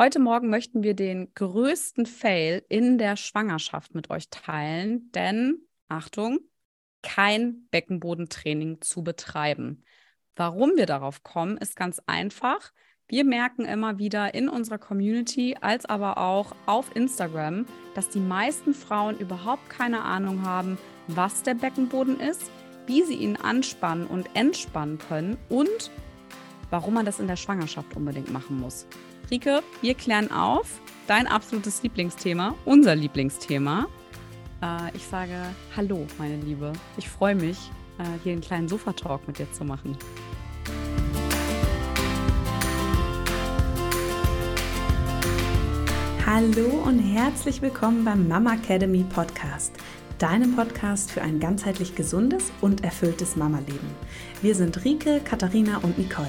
Heute Morgen möchten wir den größten Fail in der Schwangerschaft mit euch teilen, denn Achtung, kein Beckenbodentraining zu betreiben. Warum wir darauf kommen, ist ganz einfach. Wir merken immer wieder in unserer Community als aber auch auf Instagram, dass die meisten Frauen überhaupt keine Ahnung haben, was der Beckenboden ist, wie sie ihn anspannen und entspannen können und warum man das in der Schwangerschaft unbedingt machen muss. Rike, wir klären auf dein absolutes Lieblingsthema, unser Lieblingsthema. Äh, ich sage Hallo, meine Liebe. Ich freue mich, äh, hier einen kleinen Sofa-Talk mit dir zu machen. Hallo und herzlich willkommen beim Mama Academy Podcast deinem Podcast für ein ganzheitlich gesundes und erfülltes Mama-Leben. Wir sind Rike, Katharina und Nicole,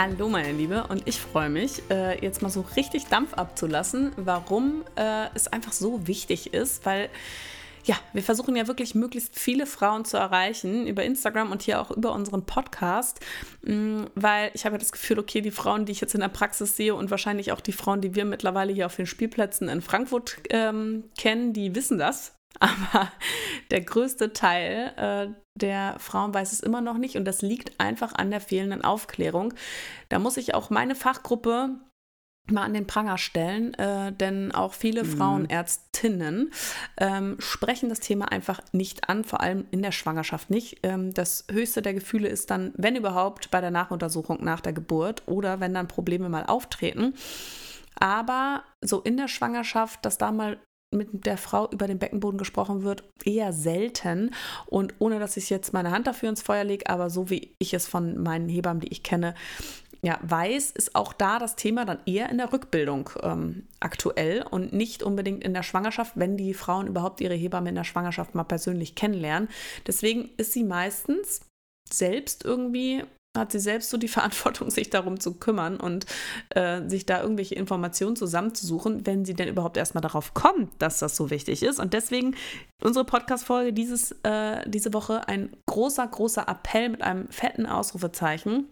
Hallo meine Liebe und ich freue mich, äh, jetzt mal so richtig Dampf abzulassen, warum äh, es einfach so wichtig ist, weil ja, wir versuchen ja wirklich möglichst viele Frauen zu erreichen über Instagram und hier auch über unseren Podcast, mm, weil ich habe ja das Gefühl, okay, die Frauen, die ich jetzt in der Praxis sehe und wahrscheinlich auch die Frauen, die wir mittlerweile hier auf den Spielplätzen in Frankfurt ähm, kennen, die wissen das. Aber der größte Teil äh, der Frauen weiß es immer noch nicht und das liegt einfach an der fehlenden Aufklärung. Da muss ich auch meine Fachgruppe mal an den Pranger stellen, äh, denn auch viele mhm. Frauenärztinnen ähm, sprechen das Thema einfach nicht an, vor allem in der Schwangerschaft nicht. Ähm, das höchste der Gefühle ist dann, wenn überhaupt, bei der Nachuntersuchung nach der Geburt oder wenn dann Probleme mal auftreten. Aber so in der Schwangerschaft, dass da mal mit der Frau über den Beckenboden gesprochen wird, eher selten. Und ohne dass ich jetzt meine Hand dafür ins Feuer lege, aber so wie ich es von meinen Hebammen, die ich kenne, ja, weiß, ist auch da das Thema dann eher in der Rückbildung ähm, aktuell und nicht unbedingt in der Schwangerschaft, wenn die Frauen überhaupt ihre Hebamme in der Schwangerschaft mal persönlich kennenlernen. Deswegen ist sie meistens selbst irgendwie hat sie selbst so die Verantwortung, sich darum zu kümmern und äh, sich da irgendwelche Informationen zusammenzusuchen, wenn sie denn überhaupt erstmal darauf kommt, dass das so wichtig ist. Und deswegen unsere Podcast-Folge äh, diese Woche ein großer, großer Appell mit einem fetten Ausrufezeichen.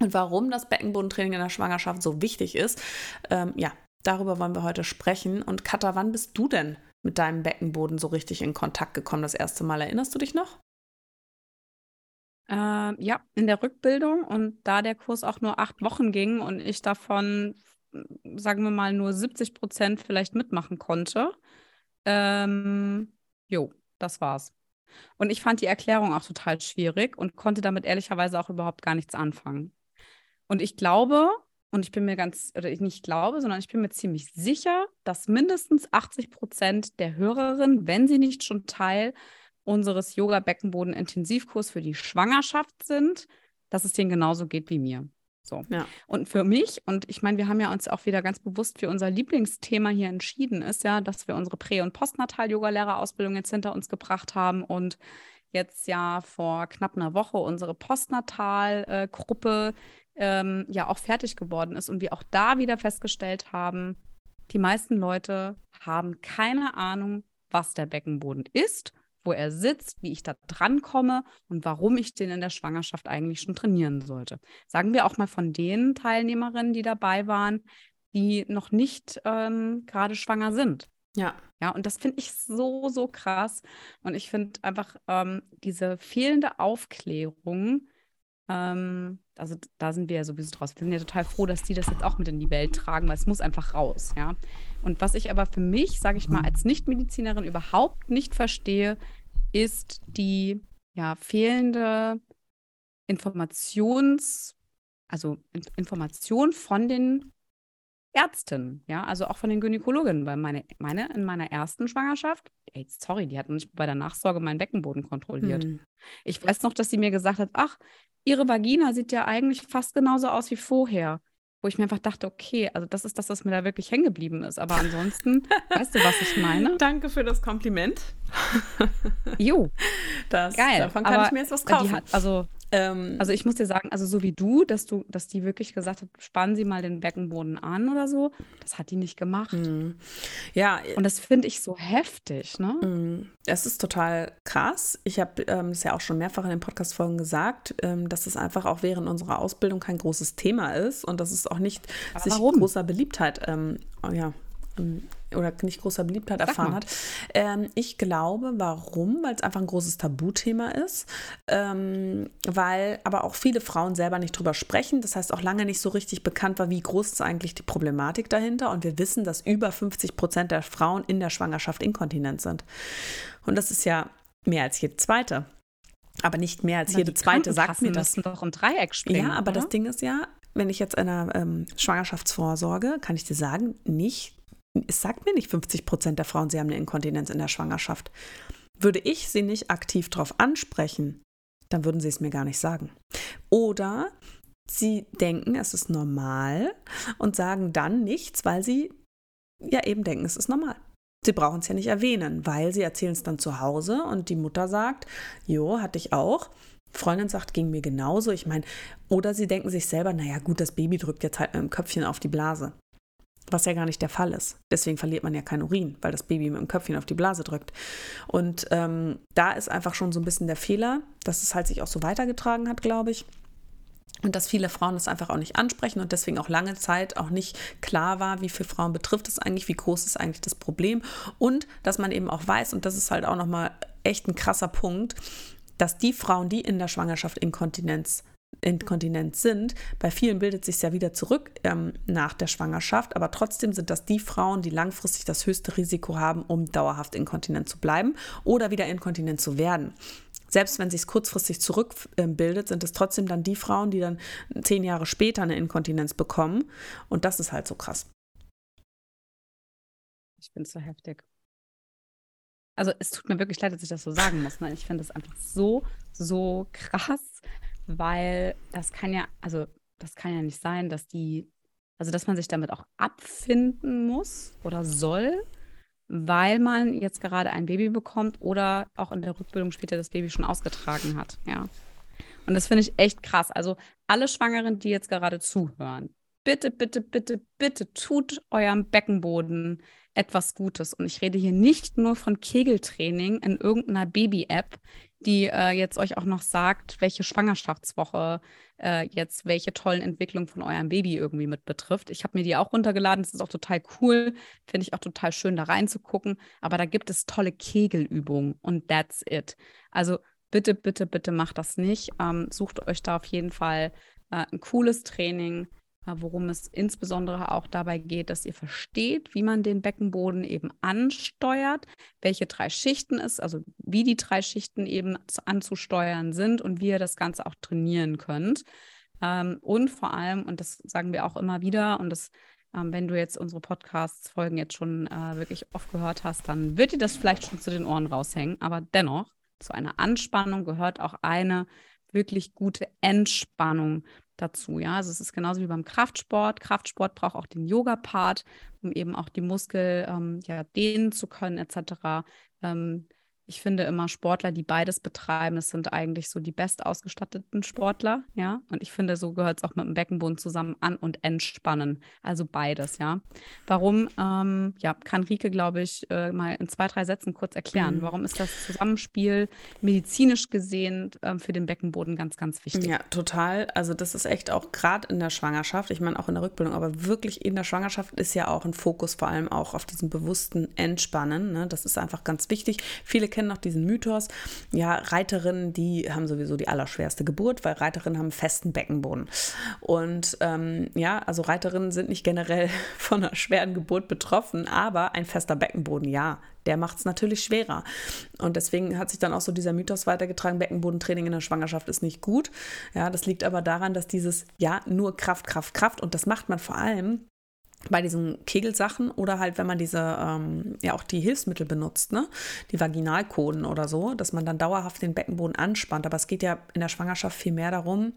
Und warum das Beckenbodentraining in der Schwangerschaft so wichtig ist, ähm, ja, darüber wollen wir heute sprechen. Und Katha, wann bist du denn mit deinem Beckenboden so richtig in Kontakt gekommen das erste Mal? Erinnerst du dich noch? Äh, ja, in der Rückbildung und da der Kurs auch nur acht Wochen ging und ich davon, sagen wir mal, nur 70 Prozent vielleicht mitmachen konnte. Ähm, jo, das war's. Und ich fand die Erklärung auch total schwierig und konnte damit ehrlicherweise auch überhaupt gar nichts anfangen. Und ich glaube, und ich bin mir ganz, oder ich nicht glaube, sondern ich bin mir ziemlich sicher, dass mindestens 80 Prozent der Hörerinnen, wenn sie nicht schon Teil unseres Yoga-Beckenboden-Intensivkurs für die Schwangerschaft sind, dass es denen genauso geht wie mir. So. Ja. Und für mich, und ich meine, wir haben ja uns auch wieder ganz bewusst für unser Lieblingsthema hier entschieden, ist ja, dass wir unsere Prä- und Postnatal-Yoga-Lehrerausbildung jetzt hinter uns gebracht haben und jetzt ja vor knapp einer Woche unsere Postnatal-Gruppe ähm, ja auch fertig geworden ist und wir auch da wieder festgestellt haben, die meisten Leute haben keine Ahnung, was der Beckenboden ist wo er sitzt, wie ich da drankomme und warum ich den in der Schwangerschaft eigentlich schon trainieren sollte. Sagen wir auch mal von den Teilnehmerinnen, die dabei waren, die noch nicht ähm, gerade schwanger sind. Ja. Ja, und das finde ich so, so krass. Und ich finde einfach ähm, diese fehlende Aufklärung, ähm, also da sind wir ja sowieso draus. Wir sind ja total froh, dass die das jetzt auch mit in die Welt tragen, weil es muss einfach raus, ja. Und was ich aber für mich, sage ich mal, als Nichtmedizinerin überhaupt nicht verstehe, ist die ja, fehlende Informations, also Information von den Ärzten, ja, also auch von den Gynäkologinnen, weil meine, meine in meiner ersten Schwangerschaft, ey, sorry, die hat nicht bei der Nachsorge meinen Beckenboden kontrolliert. Hm. Ich weiß noch, dass sie mir gesagt hat, ach, ihre Vagina sieht ja eigentlich fast genauso aus wie vorher. Wo ich mir einfach dachte, okay, also das ist das, was mir da wirklich hängen geblieben ist. Aber ansonsten, weißt du, was ich meine? Danke für das Kompliment. Jo. Das, Geil. Davon kann aber ich mir jetzt was kaufen. Hat, also ähm, Also ich muss dir sagen, also so wie du, dass du, dass die wirklich gesagt hat, spannen Sie mal den Beckenboden an oder so, das hat die nicht gemacht. Mhm. ja, Und das finde ich so heftig, ne? Mm, Es ist total krass. Ich habe ähm, es ja auch schon mehrfach in den Podcast-Folgen gesagt, ähm, dass es einfach auch während unserer Ausbildung kein großes Thema ist und dass es auch nicht Aber sich warum? großer Beliebtheit ähm, ja, ähm, oder nicht großer Beliebtheit Sag erfahren mal. hat. Ähm, ich glaube, warum? Weil es einfach ein großes Tabuthema ist, ähm, weil aber auch viele Frauen selber nicht drüber sprechen. Das heißt auch lange nicht so richtig bekannt war, wie groß ist eigentlich die Problematik dahinter. Und wir wissen, dass über 50 Prozent der Frauen in der Schwangerschaft inkontinent sind. Und das ist ja mehr als jede zweite. Aber nicht mehr als Aber jede zweite sagt mir das. doch im Dreieck springen. Ja, aber oder? das Ding ist ja, wenn ich jetzt in einer ähm, Schwangerschaftsvorsorge, kann ich dir sagen, nicht, es sagt mir nicht 50 Prozent der Frauen, sie haben eine Inkontinenz in der Schwangerschaft. Würde ich sie nicht aktiv darauf ansprechen, dann würden sie es mir gar nicht sagen. Oder sie denken, es ist normal und sagen dann nichts, weil sie ja eben denken, es ist normal. Sie brauchen es ja nicht erwähnen, weil sie erzählen es dann zu Hause und die Mutter sagt, jo, hatte ich auch. Freundin sagt, ging mir genauso. Ich meine, oder sie denken sich selber, naja gut, das Baby drückt jetzt halt mit dem Köpfchen auf die Blase. Was ja gar nicht der Fall ist. Deswegen verliert man ja kein Urin, weil das Baby mit dem Köpfchen auf die Blase drückt. Und ähm, da ist einfach schon so ein bisschen der Fehler, dass es halt sich auch so weitergetragen hat, glaube ich. Und dass viele Frauen das einfach auch nicht ansprechen und deswegen auch lange Zeit auch nicht klar war, wie viele Frauen betrifft es eigentlich, wie groß ist eigentlich das Problem. Und dass man eben auch weiß, und das ist halt auch nochmal echt ein krasser Punkt, dass die Frauen, die in der Schwangerschaft Inkontinenz inkontinent sind. Bei vielen bildet sich ja wieder zurück ähm, nach der Schwangerschaft, aber trotzdem sind das die Frauen, die langfristig das höchste Risiko haben, um dauerhaft inkontinent zu bleiben oder wieder inkontinent zu werden. Selbst wenn sich kurzfristig zurückbildet, sind es trotzdem dann die Frauen, die dann zehn Jahre später eine Inkontinenz bekommen. Und das ist halt so krass. Ich es so heftig. Also es tut mir wirklich leid, dass ich das so sagen muss. Ne? Ich finde es einfach so, so krass, weil das kann ja, also das kann ja nicht sein, dass die, also dass man sich damit auch abfinden muss oder soll, weil man jetzt gerade ein Baby bekommt oder auch in der Rückbildung später das Baby schon ausgetragen hat. Ja. Und das finde ich echt krass. Also alle Schwangeren, die jetzt gerade zuhören, bitte, bitte, bitte, bitte tut eurem Beckenboden etwas Gutes. Und ich rede hier nicht nur von Kegeltraining in irgendeiner Baby-App, die äh, jetzt euch auch noch sagt, welche Schwangerschaftswoche äh, jetzt welche tollen Entwicklungen von eurem Baby irgendwie mit betrifft. Ich habe mir die auch runtergeladen. Das ist auch total cool. Finde ich auch total schön, da reinzugucken. Aber da gibt es tolle Kegelübungen und that's it. Also bitte, bitte, bitte macht das nicht. Ähm, sucht euch da auf jeden Fall äh, ein cooles Training, worum es insbesondere auch dabei geht, dass ihr versteht, wie man den Beckenboden eben ansteuert, welche drei Schichten es, also wie die drei Schichten eben zu- anzusteuern sind und wie ihr das Ganze auch trainieren könnt. Ähm, und vor allem, und das sagen wir auch immer wieder, und das ähm, wenn du jetzt unsere Podcasts-Folgen jetzt schon äh, wirklich oft gehört hast, dann wird dir das vielleicht schon zu den Ohren raushängen. Aber dennoch, zu einer Anspannung gehört auch eine wirklich gute Entspannung dazu. Ja, also es ist genauso wie beim Kraftsport. Kraftsport braucht auch den Yoga-Part, um eben auch die Muskel ähm, ja, dehnen zu können, etc. Ähm, ich finde immer Sportler, die beides betreiben, das sind eigentlich so die bestausgestatteten Sportler, ja. Und ich finde, so gehört es auch mit dem Beckenboden zusammen an und entspannen. Also beides, ja. Warum, ähm, ja, kann Rike, glaube ich, äh, mal in zwei, drei Sätzen kurz erklären. Mhm. Warum ist das Zusammenspiel medizinisch gesehen ähm, für den Beckenboden ganz, ganz wichtig? Ja, total. Also das ist echt auch gerade in der Schwangerschaft, ich meine auch in der Rückbildung, aber wirklich in der Schwangerschaft ist ja auch ein Fokus vor allem auch auf diesem bewussten Entspannen. Ne? Das ist einfach ganz wichtig. Viele kennen noch diesen Mythos, ja, Reiterinnen, die haben sowieso die allerschwerste Geburt, weil Reiterinnen haben festen Beckenboden. Und ähm, ja, also Reiterinnen sind nicht generell von einer schweren Geburt betroffen, aber ein fester Beckenboden, ja, der macht es natürlich schwerer. Und deswegen hat sich dann auch so dieser Mythos weitergetragen, Beckenbodentraining in der Schwangerschaft ist nicht gut. Ja, das liegt aber daran, dass dieses, ja, nur Kraft, Kraft, Kraft und das macht man vor allem bei diesen Kegelsachen oder halt, wenn man diese, ähm, ja auch die Hilfsmittel benutzt, ne? Die Vaginalkoden oder so, dass man dann dauerhaft den Beckenboden anspannt. Aber es geht ja in der Schwangerschaft viel mehr darum,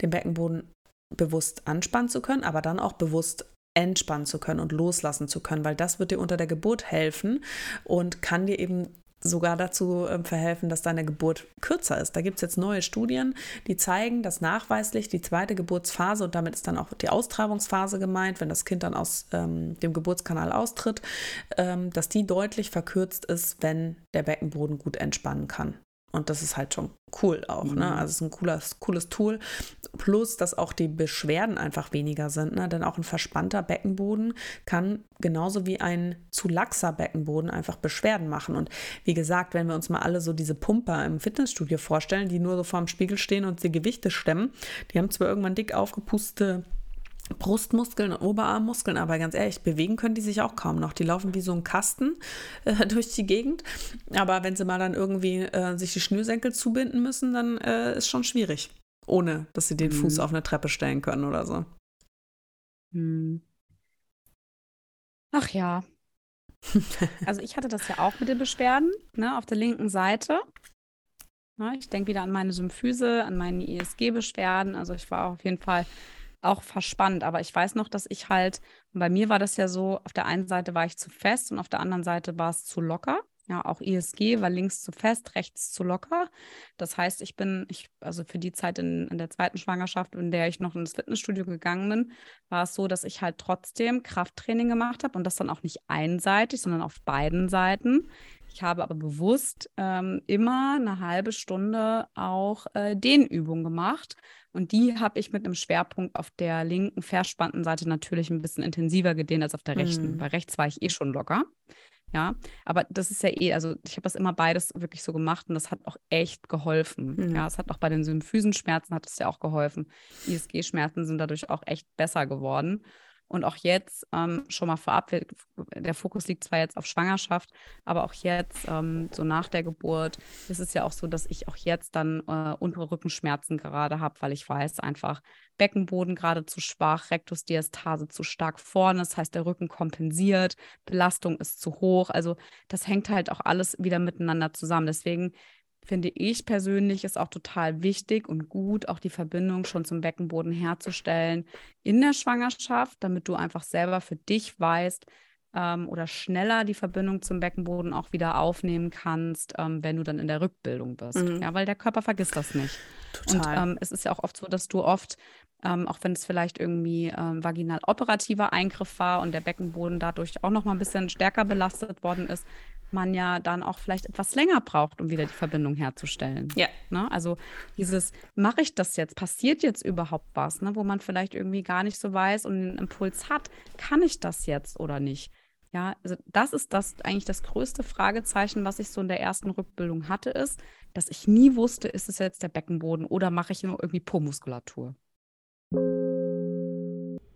den Beckenboden bewusst anspannen zu können, aber dann auch bewusst entspannen zu können und loslassen zu können, weil das wird dir unter der Geburt helfen und kann dir eben sogar dazu äh, verhelfen, dass deine Geburt kürzer ist. Da gibt es jetzt neue Studien, die zeigen, dass nachweislich die zweite Geburtsphase, und damit ist dann auch die Austragungsphase gemeint, wenn das Kind dann aus ähm, dem Geburtskanal austritt, ähm, dass die deutlich verkürzt ist, wenn der Beckenboden gut entspannen kann. Und das ist halt schon cool auch, ne? mhm. ne? Also es ist ein cooles, cooles Tool. Plus, dass auch die Beschwerden einfach weniger sind, ne? Denn auch ein verspannter Beckenboden kann genauso wie ein zu laxer Beckenboden einfach Beschwerden machen. Und wie gesagt, wenn wir uns mal alle so diese Pumper im Fitnessstudio vorstellen, die nur so vorm Spiegel stehen und die Gewichte stemmen, die haben zwar irgendwann dick aufgepustete Brustmuskeln und Oberarmmuskeln, aber ganz ehrlich, bewegen können die sich auch kaum noch. Die laufen wie so ein Kasten äh, durch die Gegend. Aber wenn sie mal dann irgendwie äh, sich die Schnürsenkel zubinden müssen, dann äh, ist schon schwierig. Ohne, dass sie den mhm. Fuß auf eine Treppe stellen können oder so. Mhm. Ach ja. also ich hatte das ja auch mit den Beschwerden, ne, auf der linken Seite. Ne, ich denke wieder an meine Symphyse, an meine ISG-Beschwerden. Also ich war auf jeden Fall auch verspannt. Aber ich weiß noch, dass ich halt, bei mir war das ja so, auf der einen Seite war ich zu fest und auf der anderen Seite war es zu locker. Ja, auch ISG war links zu fest, rechts zu locker. Das heißt, ich bin, ich, also für die Zeit in, in der zweiten Schwangerschaft, in der ich noch ins Fitnessstudio gegangen bin, war es so, dass ich halt trotzdem Krafttraining gemacht habe und das dann auch nicht einseitig, sondern auf beiden Seiten. Ich habe aber bewusst ähm, immer eine halbe Stunde auch äh, Dehnübungen gemacht. Und die habe ich mit einem Schwerpunkt auf der linken verspannten Seite natürlich ein bisschen intensiver gedehnt als auf der rechten. Mhm. Bei rechts war ich eh schon locker. Ja, aber das ist ja eh, also ich habe das immer beides wirklich so gemacht und das hat auch echt geholfen. Mhm. Ja, es hat auch bei den Symphysenschmerzen hat es ja auch geholfen. ISG-Schmerzen sind dadurch auch echt besser geworden. Und auch jetzt ähm, schon mal vorab, der Fokus liegt zwar jetzt auf Schwangerschaft, aber auch jetzt, ähm, so nach der Geburt, ist es ja auch so, dass ich auch jetzt dann äh, untere Rückenschmerzen gerade habe, weil ich weiß einfach, Beckenboden gerade zu schwach, Rektusdiastase zu stark vorne, das heißt, der Rücken kompensiert, Belastung ist zu hoch. Also das hängt halt auch alles wieder miteinander zusammen. Deswegen finde ich persönlich, ist auch total wichtig und gut, auch die Verbindung schon zum Beckenboden herzustellen in der Schwangerschaft, damit du einfach selber für dich weißt ähm, oder schneller die Verbindung zum Beckenboden auch wieder aufnehmen kannst, ähm, wenn du dann in der Rückbildung bist. Mhm. Ja, weil der Körper vergisst das nicht. Total. Und ähm, es ist ja auch oft so, dass du oft ähm, auch wenn es vielleicht irgendwie ähm, vaginal operativer Eingriff war und der Beckenboden dadurch auch noch mal ein bisschen stärker belastet worden ist, man ja dann auch vielleicht etwas länger braucht, um wieder die Verbindung herzustellen. Ja. Ne? Also dieses, mache ich das jetzt? Passiert jetzt überhaupt was? Ne? Wo man vielleicht irgendwie gar nicht so weiß und einen Impuls hat, kann ich das jetzt oder nicht? Ja, also das ist das eigentlich das größte Fragezeichen, was ich so in der ersten Rückbildung hatte, ist, dass ich nie wusste, ist es jetzt der Beckenboden oder mache ich nur irgendwie Po-Muskulatur?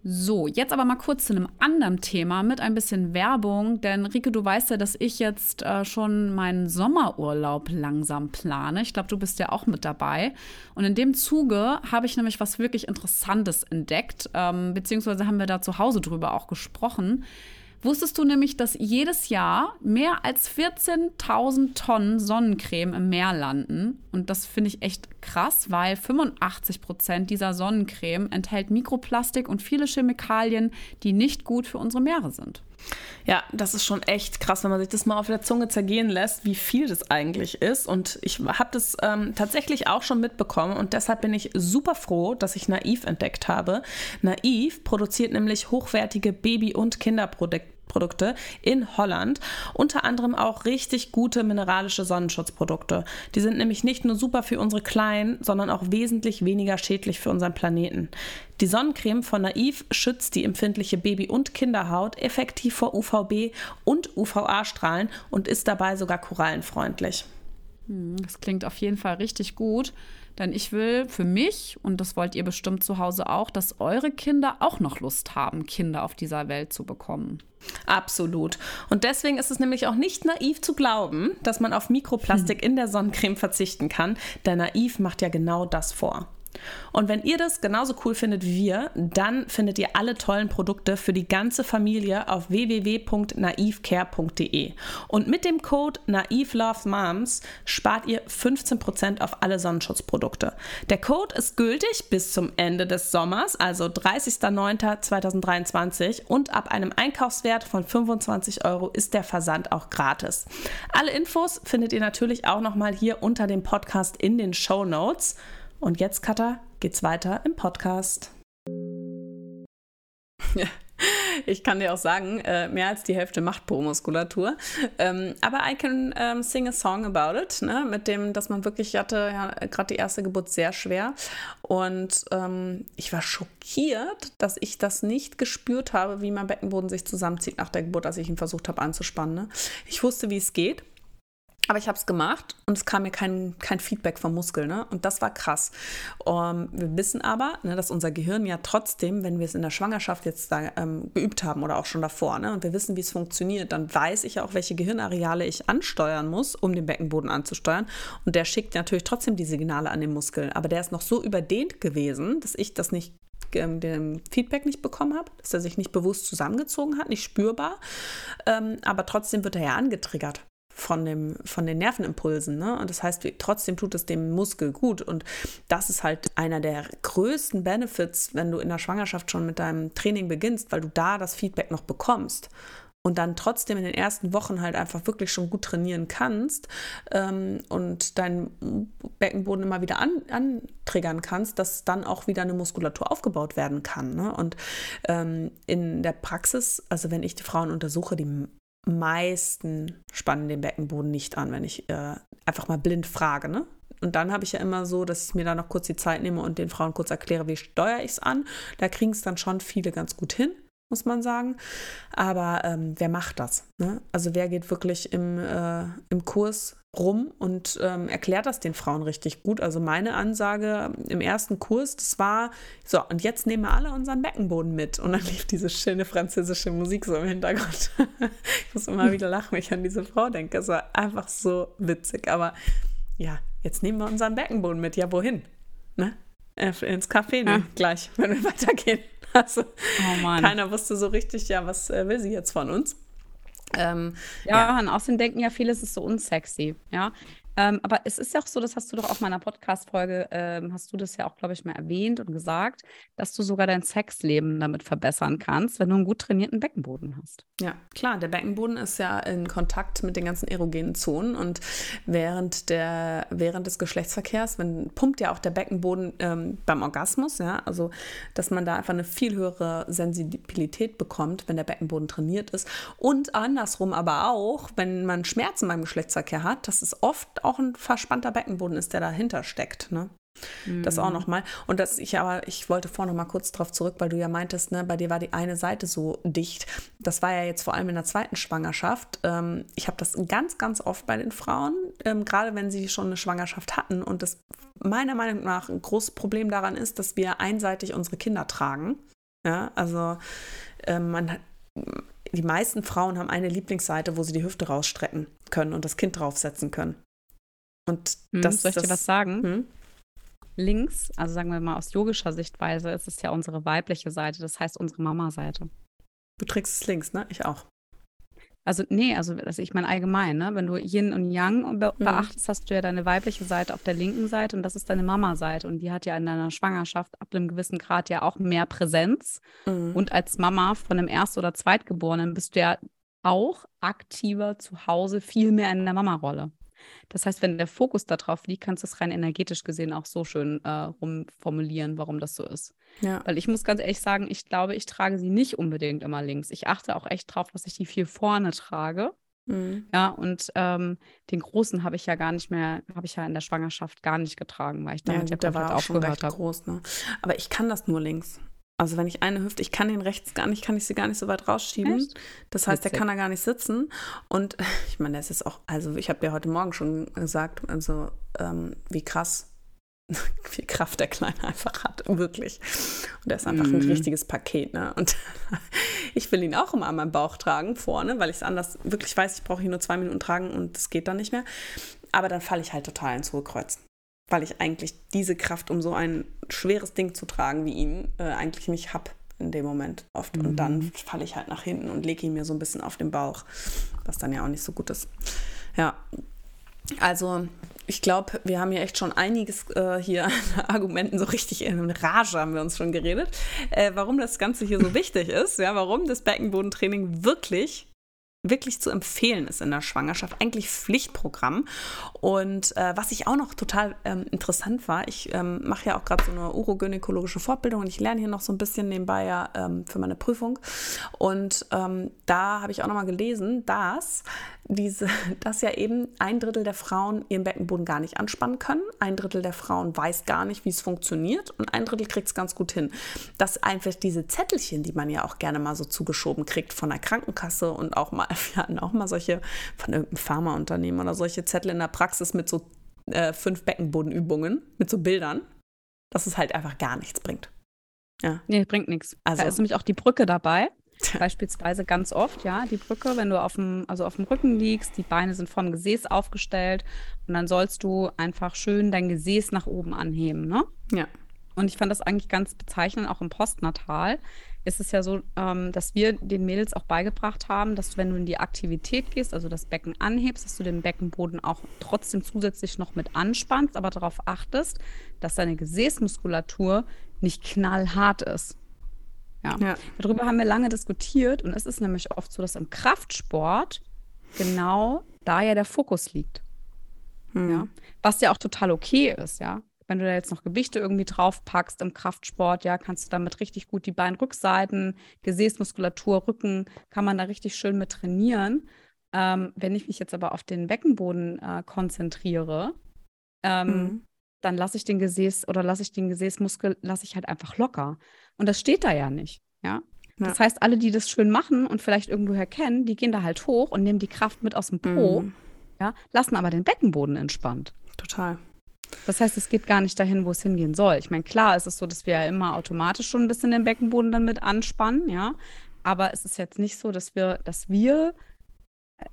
So, jetzt aber mal kurz zu einem anderen Thema mit ein bisschen Werbung, denn Rike, du weißt ja, dass ich jetzt äh, schon meinen Sommerurlaub langsam plane. Ich glaube, du bist ja auch mit dabei. Und in dem Zuge habe ich nämlich was wirklich Interessantes entdeckt, ähm, beziehungsweise haben wir da zu Hause drüber auch gesprochen. Wusstest du nämlich, dass jedes Jahr mehr als 14.000 Tonnen Sonnencreme im Meer landen? Und das finde ich echt krass, weil 85 Prozent dieser Sonnencreme enthält Mikroplastik und viele Chemikalien, die nicht gut für unsere Meere sind. Ja, das ist schon echt krass, wenn man sich das mal auf der Zunge zergehen lässt, wie viel das eigentlich ist. Und ich habe das ähm, tatsächlich auch schon mitbekommen und deshalb bin ich super froh, dass ich Naiv entdeckt habe. Naiv produziert nämlich hochwertige Baby- und Kinderprodukte Produkte in Holland. Unter anderem auch richtig gute mineralische Sonnenschutzprodukte. Die sind nämlich nicht nur super für unsere Kleinen, sondern auch wesentlich weniger schädlich für unseren Planeten. Die Sonnencreme von Naiv schützt die empfindliche Baby- und Kinderhaut effektiv vor UVB und UVA-Strahlen und ist dabei sogar korallenfreundlich. Hm, das klingt auf jeden Fall richtig gut. Denn ich will für mich, und das wollt ihr bestimmt zu Hause auch, dass eure Kinder auch noch Lust haben, Kinder auf dieser Welt zu bekommen. Absolut. Und deswegen ist es nämlich auch nicht naiv zu glauben, dass man auf Mikroplastik hm. in der Sonnencreme verzichten kann, denn naiv macht ja genau das vor. Und wenn ihr das genauso cool findet wie wir, dann findet ihr alle tollen Produkte für die ganze Familie auf www.naivcare.de. Und mit dem Code NaivLoveMoms spart ihr 15% auf alle Sonnenschutzprodukte. Der Code ist gültig bis zum Ende des Sommers, also 30.09.2023 und ab einem Einkaufswert von 25 Euro ist der Versand auch gratis. Alle Infos findet ihr natürlich auch nochmal hier unter dem Podcast in den Show Notes. Und jetzt, Katha, geht's weiter im Podcast. Ich kann dir auch sagen, äh, mehr als die Hälfte macht Po-Muskulatur. Ähm, aber I can ähm, sing a song about it, ne? mit dem, dass man wirklich hatte, ja, gerade die erste Geburt sehr schwer. Und ähm, ich war schockiert, dass ich das nicht gespürt habe, wie mein Beckenboden sich zusammenzieht nach der Geburt, als ich ihn versucht habe anzuspannen. Ne? Ich wusste, wie es geht. Aber ich habe es gemacht und es kam mir kein, kein Feedback vom Muskel. Ne? Und das war krass. Um, ähm, wir wissen aber, ne, dass unser Gehirn ja trotzdem, wenn wir es in der Schwangerschaft jetzt da ähm, geübt haben oder auch schon davor, ne, und wir wissen, wie es funktioniert, dann weiß ich ja auch, welche Gehirnareale ich ansteuern muss, um den Beckenboden anzusteuern. Und der schickt natürlich trotzdem die Signale an den Muskel. Aber der ist noch so überdehnt gewesen, dass ich das nicht ähm, den Feedback nicht bekommen habe, dass er sich nicht bewusst zusammengezogen hat, nicht spürbar. Ähm, aber trotzdem wird er ja angetriggert von, dem, von den Nervenimpulsen. Ne? Und das heißt, trotzdem tut es dem Muskel gut. Und das ist halt einer der größten Benefits, wenn du in der Schwangerschaft schon mit deinem Training beginnst, weil du da das Feedback noch bekommst und dann trotzdem in den ersten Wochen halt einfach wirklich schon gut trainieren kannst ähm, und deinen Beckenboden immer wieder an, antriggern kannst, dass dann auch wieder eine Muskulatur aufgebaut werden kann. Ne? Und ähm, in der Praxis, also wenn ich die Frauen untersuche, die meisten spannen den Beckenboden nicht an, wenn ich äh, einfach mal blind frage. Ne? Und dann habe ich ja immer so, dass ich mir da noch kurz die Zeit nehme und den Frauen kurz erkläre, wie steuere ich es an. Da kriegen es dann schon viele ganz gut hin, muss man sagen. Aber ähm, wer macht das? Ne? Also wer geht wirklich im, äh, im Kurs rum und ähm, erklärt das den Frauen richtig gut. Also meine Ansage im ersten Kurs, das war, so, und jetzt nehmen wir alle unseren Beckenboden mit. Und dann lief diese schöne französische Musik so im Hintergrund. ich muss immer wieder lachen, wenn ich an diese Frau denke. Es war einfach so witzig. Aber ja, jetzt nehmen wir unseren Beckenboden mit. Ja, wohin? Ne? Äh, ins Café ne? Ja. gleich, wenn wir weitergehen. Also, oh keiner wusste so richtig, ja, was äh, will sie jetzt von uns? Ähm, ja, ja, und außerdem denken ja viele, es ist so unsexy. Ja, ähm, aber es ist ja auch so, das hast du doch auf meiner Podcast-Folge, ähm, hast du das ja auch, glaube ich, mal erwähnt und gesagt, dass du sogar dein Sexleben damit verbessern kannst, wenn du einen gut trainierten Beckenboden hast. Ja, klar, der Beckenboden ist ja in Kontakt mit den ganzen erogenen Zonen und während, der, während des Geschlechtsverkehrs, wenn, pumpt ja auch der Beckenboden ähm, beim Orgasmus, ja, also dass man da einfach eine viel höhere Sensibilität bekommt, wenn der Beckenboden trainiert ist und andersrum aber auch, wenn man Schmerzen beim Geschlechtsverkehr hat, das ist oft auch ein verspannter Beckenboden ist, der dahinter steckt. Ne? Das auch mhm. nochmal. Und das ich aber, ich wollte vorher noch mal kurz darauf zurück, weil du ja meintest, ne, bei dir war die eine Seite so dicht. Das war ja jetzt vor allem in der zweiten Schwangerschaft. Ähm, ich habe das ganz, ganz oft bei den Frauen, ähm, gerade wenn sie schon eine Schwangerschaft hatten. Und das meiner Meinung nach ein großes Problem daran ist, dass wir einseitig unsere Kinder tragen. Ja, also ähm, man hat die meisten Frauen haben eine Lieblingsseite, wo sie die Hüfte rausstrecken können und das Kind draufsetzen können. Und hm, das, soll ich das, dir was sagen? Hm? Links, also sagen wir mal aus yogischer Sichtweise, ist es ja unsere weibliche Seite, das heißt unsere Mama-Seite. Du trägst es links, ne? Ich auch. Also, nee, also das, ich meine allgemein, ne? Wenn du Yin und Yang be mhm. beachtest, hast du ja deine weibliche Seite auf der linken Seite und das ist deine Mama-Seite. Und die hat ja in deiner Schwangerschaft ab einem gewissen Grad ja auch mehr Präsenz. Mhm. Und als Mama von einem Erst- oder Zweitgeborenen bist du ja auch aktiver zu Hause, viel mehr in der Mama-Rolle. Das heißt, wenn der Fokus darauf liegt, kannst du es rein energetisch gesehen auch so schön äh, rumformulieren, warum das so ist. Ja. Weil ich muss ganz ehrlich sagen, ich glaube, ich trage sie nicht unbedingt immer links. Ich achte auch echt drauf, dass ich die viel vorne trage. Mhm. Ja, und ähm, den großen habe ich ja gar nicht mehr, habe ich ja in der Schwangerschaft gar nicht getragen, weil ich damit ja, ja, ja komplett aufgehört habe. Groß, ne? Aber ich kann das nur links. Also wenn ich eine Hüfte, ich kann den rechts gar nicht, kann ich sie gar nicht so weit rausschieben. Echt? Das heißt, Witzig. der kann da gar nicht sitzen. Und ich meine, das ist auch, also ich habe ja heute Morgen schon gesagt, also ähm, wie krass, wie Kraft der Kleine einfach hat, wirklich. Und der ist einfach mhm. ein richtiges Paket, ne? Und ich will ihn auch immer an meinem Bauch tragen, vorne, weil ich es anders wirklich weiß, ich brauche ihn nur zwei Minuten tragen und es geht dann nicht mehr. Aber dann falle ich halt total ins hohe Kreuz weil ich eigentlich diese Kraft, um so einen schweres Ding zu tragen wie ihn äh, eigentlich nicht habe in dem Moment oft. Mhm. Und dann mhm. falle ich halt nach hinten und lege ihn mir so ein bisschen auf den Bauch, was dann ja auch nicht so gut ist. Ja, also ich glaube, wir haben ja echt schon einiges äh, hier an Argumenten, so richtig in Rage haben wir uns schon geredet, äh, warum das Ganze hier so wichtig ist, ja, warum das Beckenbodentraining wirklich wirklich zu empfehlen ist in der Schwangerschaft, eigentlich Pflichtprogramm. Und äh, was ich auch noch total ähm, interessant war, ich ähm, mache ja auch gerade so eine urogynäkologische Fortbildung und ich lerne hier noch so ein bisschen nebenbei ja ähm, für meine Prüfung. Und ähm, da habe ich auch noch mal gelesen, dass diese, dass ja eben ein Drittel der Frauen ihren Beckenboden gar nicht anspannen können, ein Drittel der Frauen weiß gar nicht, wie es funktioniert und ein Drittel kriegt es ganz gut hin. Dass einfach diese Zettelchen, die man ja auch gerne mal so zugeschoben kriegt von der Krankenkasse und auch mal, wir hatten auch mal solche von irgendeinem Pharmaunternehmen oder solche Zettel in der Praxis mit so äh, fünf Beckenbodenübungen, mit so Bildern, dass es halt einfach gar nichts bringt. Ja. Nee, bringt nichts. Also, da ist nämlich auch die Brücke dabei. Beispielsweise ganz oft, ja, die Brücke, wenn du auf dem, also auf dem Rücken liegst, die Beine sind vom Gesäß aufgestellt und dann sollst du einfach schön dein Gesäß nach oben anheben, ne? Ja. Und ich fand das eigentlich ganz bezeichnend, auch im Postnatal ist es ja so, ähm, dass wir den Mädels auch beigebracht haben, dass du, wenn du in die Aktivität gehst, also das Becken anhebst, dass du den Beckenboden auch trotzdem zusätzlich noch mit anspannst, aber darauf achtest, dass deine Gesäßmuskulatur nicht knallhart ist. Ja. ja. Darüber haben wir lange diskutiert und es ist nämlich oft so, dass im Kraftsport genau da ja der Fokus liegt. Hm. Ja. Was ja auch total okay ist, ja. Wenn du da jetzt noch Gewichte irgendwie draufpackst im Kraftsport, ja, kannst du damit richtig gut die Beinrückseiten, Gesäßmuskulatur, Rücken, kann man da richtig schön mit trainieren. Ähm, wenn ich mich jetzt aber auf den Beckenboden äh, konzentriere, ähm, mhm. Dann lasse ich den Gesäß oder lasse ich den Gesäßmuskel, lasse ich halt einfach locker. Und das steht da ja nicht. Ja. ja. Das heißt, alle, die das schön machen und vielleicht irgendwoher kennen, die gehen da halt hoch und nehmen die Kraft mit aus dem Po, mhm. ja, lassen aber den Beckenboden entspannt. Total. Das heißt, es geht gar nicht dahin, wo es hingehen soll. Ich meine, klar ist es so, dass wir ja immer automatisch schon ein bisschen den Beckenboden dann mit anspannen, ja. Aber es ist jetzt nicht so, dass wir, dass wir,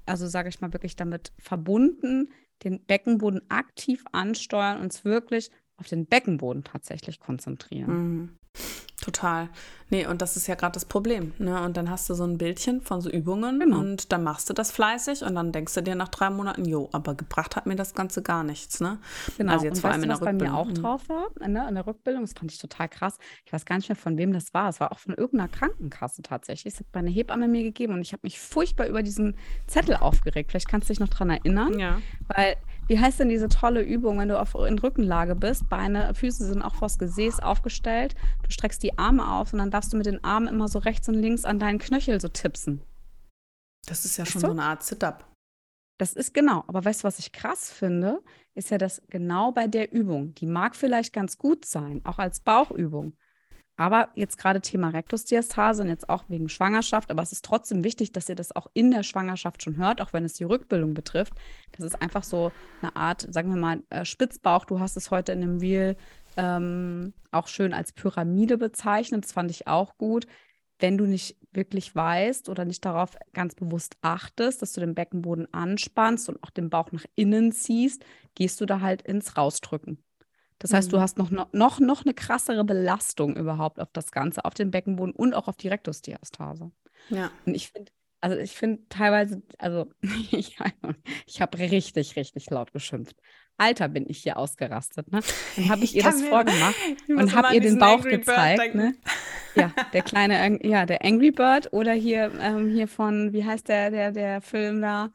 also sage ich mal wirklich damit verbunden, den Beckenboden aktiv ansteuern, uns wirklich auf den Beckenboden tatsächlich konzentrieren. Mhm. Total. Nee, und das ist ja gerade das Problem. Ne? Und dann hast du so ein Bildchen von so Übungen genau. und dann machst du das fleißig und dann denkst du dir nach drei Monaten, jo, aber gebracht hat mir das Ganze gar nichts. Ne? Genau, also jetzt und vor allem in der was Rückbildung. bei mir auch drauf war, ne? in der Rückbildung, das fand ich total krass. Ich weiß gar nicht mehr, von wem das war. Es war auch von irgendeiner Krankenkasse tatsächlich. Es hat meine Hebamme mir gegeben und ich habe mich furchtbar über diesen Zettel aufgeregt. Vielleicht kannst du dich noch daran erinnern. Ja. Weil wie heißt denn diese tolle Übung, wenn du auf, in Rückenlage bist? Beine, Füße sind auch vors Gesäß aufgestellt. Du streckst die Arme aus und dann darfst du mit den Armen immer so rechts und links an deinen Knöchel so tipsen. Das ist ja schon so, so eine Art Sit-up. Das ist genau. Aber weißt du, was ich krass finde? Ist ja, dass genau bei der Übung, die mag vielleicht ganz gut sein, auch als Bauchübung. Aber jetzt gerade Thema Rektusdiastase und jetzt auch wegen Schwangerschaft, aber es ist trotzdem wichtig, dass ihr das auch in der Schwangerschaft schon hört, auch wenn es die Rückbildung betrifft. Das ist einfach so eine Art, sagen wir mal, äh, Spitzbauch. Du hast es heute in dem Reel ähm, auch schön als Pyramide bezeichnet. Das fand ich auch gut. Wenn du nicht wirklich weißt oder nicht darauf ganz bewusst achtest, dass du den Beckenboden anspannst und auch den Bauch nach innen ziehst, gehst du da halt ins Rausdrücken. Das heißt, du mhm. hast noch, noch, noch eine krassere Belastung überhaupt auf das Ganze, auf den Beckenboden und auch auf die Rektusdiastase. Ja. Und ich finde, also ich finde teilweise, also ich, ich habe richtig, richtig laut geschimpft. Alter, bin ich hier ausgerastet. Ne? Dann habe ich, ihr das vorgemacht und habe ihr den Bauch gezeigt. Ne? Ja, der kleine, ja, der Angry Bird oder hier, ähm, hier von, wie heißt der, der, der Film da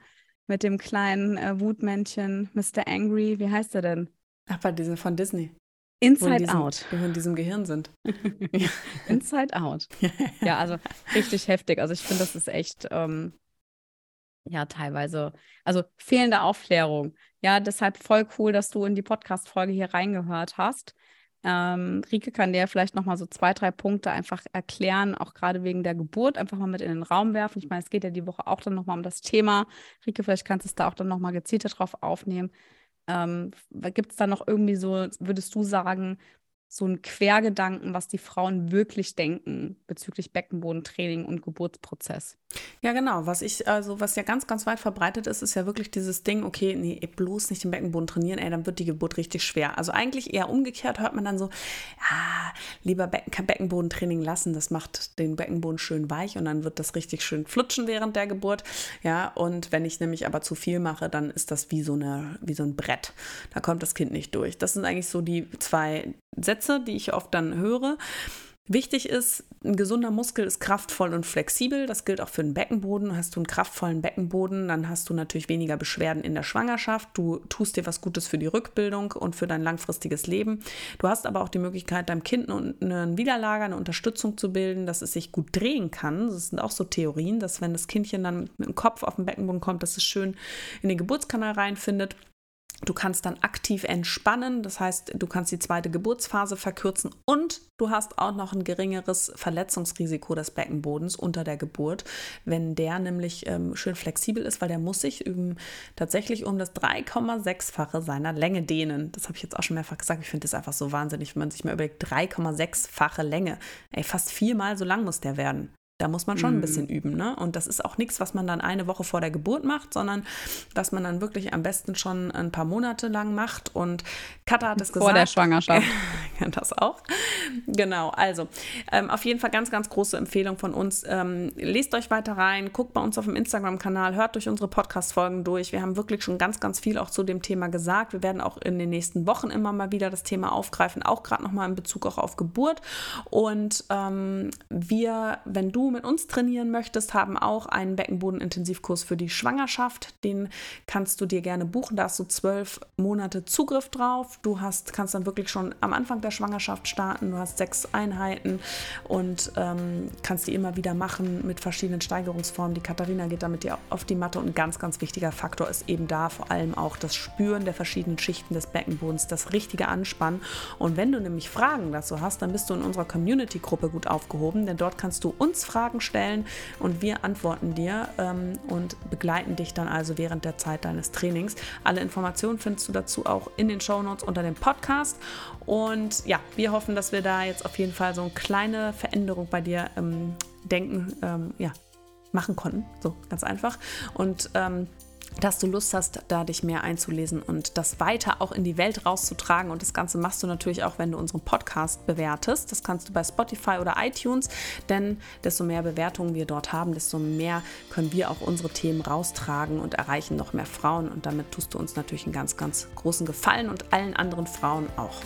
mit dem kleinen äh, Wutmännchen, Mr. Angry, wie heißt der denn? Ach, bei diesem von Disney. Inside diesem, Out. Wir in diesem Gehirn sind. Inside Out. Ja, also richtig heftig. Also ich finde, das ist echt, ähm, ja, teilweise, also fehlende Aufklärung. Ja, deshalb voll cool, dass du in die Podcast-Folge hier reingehört hast. Ähm, Rike kann dir vielleicht nochmal so zwei, drei Punkte einfach erklären, auch gerade wegen der Geburt, einfach mal mit in den Raum werfen. Ich meine, es geht ja die Woche auch dann nochmal um das Thema. Rike, vielleicht kannst du es da auch dann nochmal gezielter drauf aufnehmen. Ähm, Gibt es da noch irgendwie so, würdest du sagen, so ein Quergedanken, was die Frauen wirklich denken bezüglich Beckenbodentraining und Geburtsprozess. Ja, genau. Was ich, also was ja ganz, ganz weit verbreitet ist, ist ja wirklich dieses Ding, okay, nee, bloß nicht den Beckenboden trainieren, ey, dann wird die Geburt richtig schwer. Also eigentlich eher umgekehrt hört man dann so, ja, lieber Becken, Beckenbodentraining lassen, das macht den Beckenboden schön weich und dann wird das richtig schön flutschen während der Geburt. Ja, und wenn ich nämlich aber zu viel mache, dann ist das wie so eine, wie so ein Brett. Da kommt das Kind nicht durch. Das sind eigentlich so die zwei Sätze, die ich oft dann höre. Wichtig ist, ein gesunder Muskel ist kraftvoll und flexibel. Das gilt auch für den Beckenboden. Hast du einen kraftvollen Beckenboden, dann hast du natürlich weniger Beschwerden in der Schwangerschaft. Du tust dir was Gutes für die Rückbildung und für dein langfristiges Leben. Du hast aber auch die Möglichkeit, deinem Kind einen Widerlager, eine Unterstützung zu bilden, dass es sich gut drehen kann. Das sind auch so Theorien, dass wenn das Kindchen dann mit dem Kopf auf den Beckenboden kommt, dass es schön in den Geburtskanal reinfindet. Du kannst dann aktiv entspannen, das heißt, du kannst die zweite Geburtsphase verkürzen und du hast auch noch ein geringeres Verletzungsrisiko des Beckenbodens unter der Geburt, wenn der nämlich ähm, schön flexibel ist, weil der muss sich ähm, tatsächlich um das 3,6-fache seiner Länge dehnen. Das habe ich jetzt auch schon mehrfach gesagt. Ich finde das einfach so wahnsinnig, wenn man sich mal überlegt, 3,6-fache Länge. Ey, fast viermal so lang muss der werden. Da muss man schon ein bisschen mhm. üben. Ne? Und das ist auch nichts, was man dann eine Woche vor der Geburt macht, sondern was man dann wirklich am besten schon ein paar Monate lang macht. Und Katha hat es gesagt. Vor der Schwangerschaft. das auch. Genau, also ähm, auf jeden Fall ganz, ganz große Empfehlung von uns. Ähm, lest euch weiter rein, guckt bei uns auf dem Instagram-Kanal, hört durch unsere Podcast-Folgen durch. Wir haben wirklich schon ganz, ganz viel auch zu dem Thema gesagt. Wir werden auch in den nächsten Wochen immer mal wieder das Thema aufgreifen, auch gerade nochmal in Bezug auch auf Geburt. Und ähm, wir, wenn du mit uns trainieren möchtest, haben auch einen Beckenboden-Intensivkurs für die Schwangerschaft. Den kannst du dir gerne buchen. Da hast du zwölf Monate Zugriff drauf. Du hast, kannst dann wirklich schon am Anfang der Schwangerschaft starten. Du hast sechs Einheiten und ähm, kannst die immer wieder machen mit verschiedenen Steigerungsformen. Die Katharina geht damit dir auf die Matte und ein ganz, ganz wichtiger Faktor ist eben da vor allem auch das Spüren der verschiedenen Schichten des Beckenbodens, das richtige Anspannen. Und wenn du nämlich Fragen dazu hast, dann bist du in unserer Community-Gruppe gut aufgehoben, denn dort kannst du uns Fragen Fragen stellen und wir antworten dir ähm, und begleiten dich dann also während der Zeit deines Trainings. Alle Informationen findest du dazu auch in den Shownotes unter dem Podcast. Und ja, wir hoffen, dass wir da jetzt auf jeden Fall so eine kleine Veränderung bei dir ähm, denken, ähm, ja, machen konnten. So ganz einfach. Und ähm, dass du Lust hast, da dich mehr einzulesen und das weiter auch in die Welt rauszutragen. Und das Ganze machst du natürlich auch, wenn du unseren Podcast bewertest. Das kannst du bei Spotify oder iTunes, denn desto mehr Bewertungen wir dort haben, desto mehr können wir auch unsere Themen raustragen und erreichen noch mehr Frauen. Und damit tust du uns natürlich einen ganz, ganz großen Gefallen und allen anderen Frauen auch.